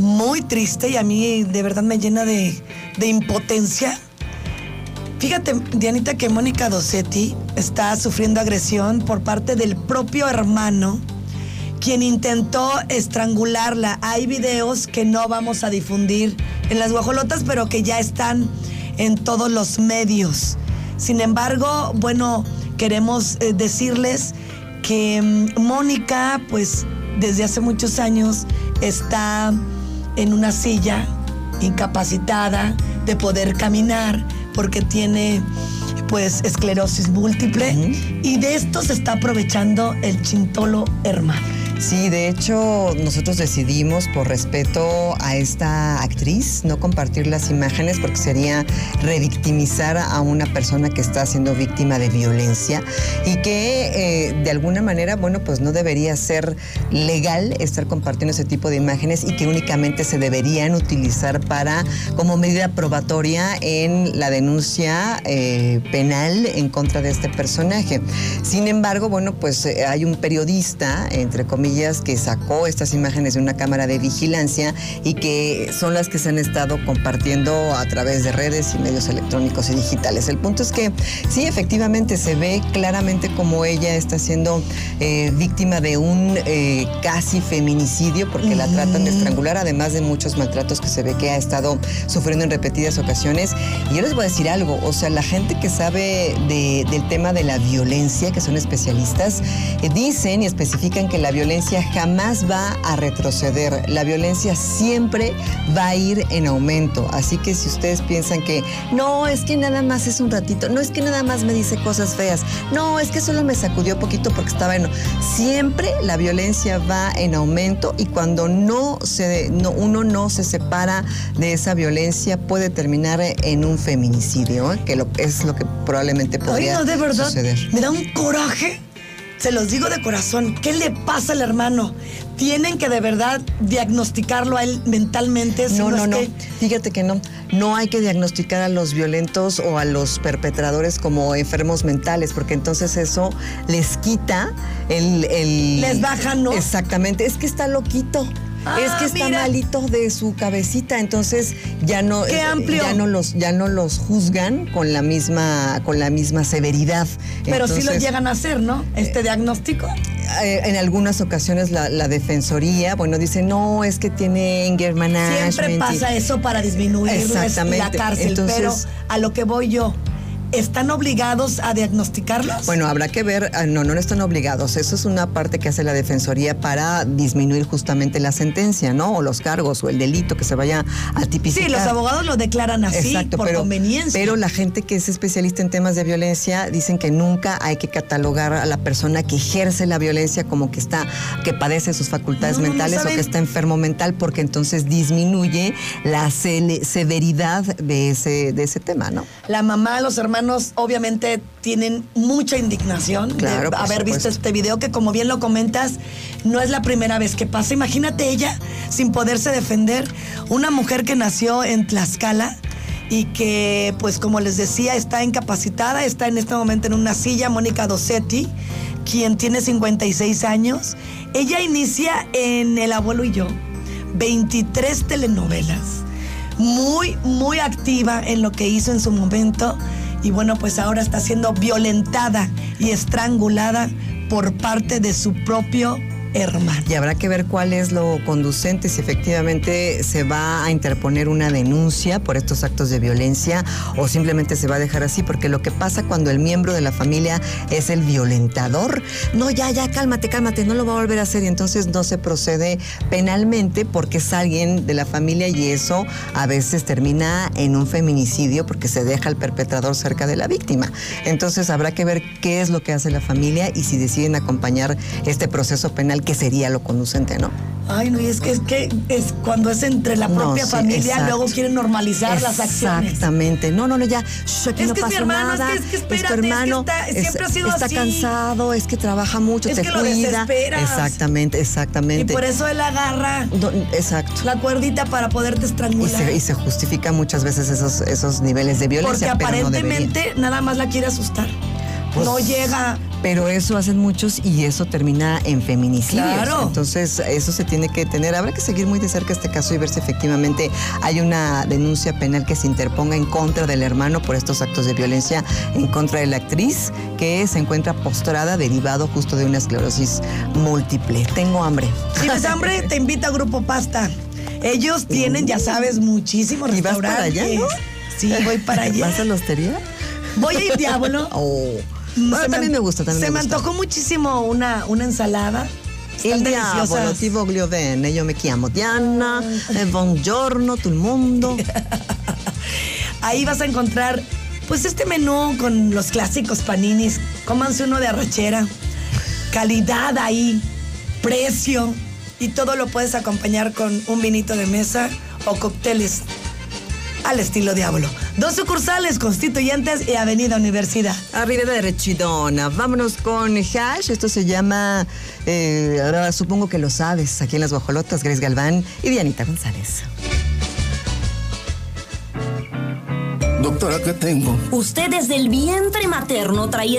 muy triste y a mí de verdad me llena de, impotencia. Fíjate, Dianita, que Mónica Dossetti está sufriendo agresión por parte del propio hermano, quien intentó estrangularla. Hay videos que no vamos a difundir en las guajolotas, pero que ya están en todos los medios. Sin embargo, bueno, queremos eh, decirles que mm, Mónica, pues desde hace muchos años, está en una silla incapacitada de poder caminar porque tiene pues esclerosis múltiple y de esto se está aprovechando el Chintolo hermano. Sí, de hecho, nosotros decidimos, por respeto a esta actriz, no compartir las imágenes porque sería revictimizar a una persona que está siendo víctima de violencia y que eh, de alguna manera, bueno, pues no debería ser legal estar compartiendo ese tipo de imágenes y que únicamente se deberían utilizar para como medida probatoria en la denuncia eh, penal en contra de este personaje. Sin embargo, bueno, pues eh, hay un periodista, entre comillas, que sacó estas imágenes de una cámara de vigilancia y que son las que se han estado compartiendo a través de redes y medios electrónicos y digitales. El punto es que sí, efectivamente se ve claramente como ella está siendo eh, víctima de un eh, casi feminicidio porque la tratan de estrangular, además de muchos maltratos que se ve que ha estado sufriendo en repetidas ocasiones. Y yo les voy a decir algo, o sea, la gente que sabe del tema de la violencia, que son especialistas, eh, dicen y especifican que la violencia jamás va a retroceder. La violencia siempre va a ir en aumento. Así que si ustedes piensan que no, es que nada más es un ratito, no es que nada más me dice cosas feas, no, es que solo me sacudió poquito porque estaba en... Siempre la violencia va en aumento y cuando no se, no, uno no se separa de esa violencia puede terminar en un feminicidio, ¿eh? que lo, es lo que probablemente podría Oye, no, de verdad, suceder. Me da un coraje se los digo de corazón, ¿qué le pasa al hermano? Tienen que de verdad diagnosticarlo a él mentalmente. no, no, no. Fíjate que no. No hay que diagnosticar a los violentos o a los perpetradores como enfermos mentales, porque entonces eso les quita el. el les baja, ¿no? Exactamente. Es que está loquito. Ah, es que está mira. malito de su cabecita, entonces ya no, Qué amplio. ya no los, ya no los juzgan con la misma, con la misma severidad. Pero sí lo llegan a hacer, ¿no? Este diagnóstico. eh, en algunas ocasiones la, la defensoría, bueno, dice, no, es que tiene anger management. Siempre pasa eso para disminuir la cárcel. Entonces- pero a lo que voy yo, ¿están obligados a diagnosticarlos? Bueno, habrá que ver, ah, no, no están obligados. Eso es una parte que hace la Defensoría para disminuir justamente la sentencia, ¿no? O los cargos o el delito que se vaya a tipificar. sí, los abogados lo declaran así Exacto, por pero, conveniencia. pero la gente que es especialista en temas de violencia dicen que nunca hay que catalogar a la persona que ejerce la violencia como que está, que padece sus facultades No, no, no mentales o que está enfermo mental, porque entonces disminuye la severidad de ese, de ese tema, ¿no? La mamá, los hermanos, obviamente tienen mucha indignación Claro, de haber visto este video, que como bien lo comentas, no es la primera vez que pasa. Imagínate ella sin poderse defender, una mujer que nació en Tlaxcala y que, pues como les decía, está incapacitada, está en este momento en una silla, Mónica Dossetti, quien tiene 56 años. Ella inicia en El abuelo y yo 23 telenovelas muy, muy activa en lo que hizo en su momento. Y bueno, pues ahora está siendo violentada y estrangulada por parte de su propio Y habrá que ver cuál es lo conducente, si efectivamente se va a interponer una denuncia por estos actos de violencia o simplemente se va a dejar así, porque lo que pasa cuando el miembro de la familia es el violentador, no, ya, ya, cálmate, cálmate, no lo va a volver a hacer y entonces no se procede penalmente porque es alguien de la familia y eso a veces termina en un feminicidio porque se deja al perpetrador cerca de la víctima. Entonces habrá que ver qué es lo que hace la familia y si deciden acompañar este proceso penal, que sería lo conducente, ¿no? Ay, no, y es que es que es cuando es entre la No, propia sí, familia, exacto. luego quieren normalizar las acciones. Exactamente. No, no, no, ya. shh, aquí Es no que es mi pasó hermano, es nada. que- es que tu espérate, es que hermano. está- siempre ha sido está así. cansado, es que trabaja mucho, Es te que lo cuida. desesperas. Exactamente, Y exactamente. por eso él agarra No, exacto. la cuerdita para poderte Y estrangular. se, y se justifica muchas veces esos, esos niveles de Porque violencia, pero no debería. aparentemente nada más la quiere asustar. Pues- no llega pero eso hacen muchos y eso termina en feminicidios. Claro. Entonces, eso se tiene que tener. Habrá que seguir muy de cerca este caso y ver si efectivamente hay una denuncia penal que se interponga en contra del hermano por estos actos de violencia en contra de la actriz que se encuentra postrada derivado justo de una esclerosis múltiple. Tengo hambre. Si tienes hambre, te invita a Grupo Pasta. Ellos tienen, ya sabes, muchísimos ¿Y vas restaurantes. para allá, no? Sí, voy para allá. ¿Vas a la hostería? Voy a ir diablo. Oh. Bueno, Se también me gusta, también Se me me gusta. antojó muchísimo una, una ensalada. Il diavolo ti voglio bene, io mi chiamo Diana, e buongiorno tutto il mondo. Ahí vas a encontrar, pues, este menú con los clásicos paninis. Cómanse uno de arrachera. Calidad ahí, precio. Y todo lo puedes acompañar con un vinito de mesa o cócteles al estilo diablo. Dos sucursales constituyentes y Avenida Universidad. Arriba de Rechidona, vámonos con Hash, esto se llama, eh, ahora supongo que lo sabes, aquí en Las Guajolotas, Grace Galván y Dianita González. Doctora, ¿qué tengo? Usted desde el vientre materno traía el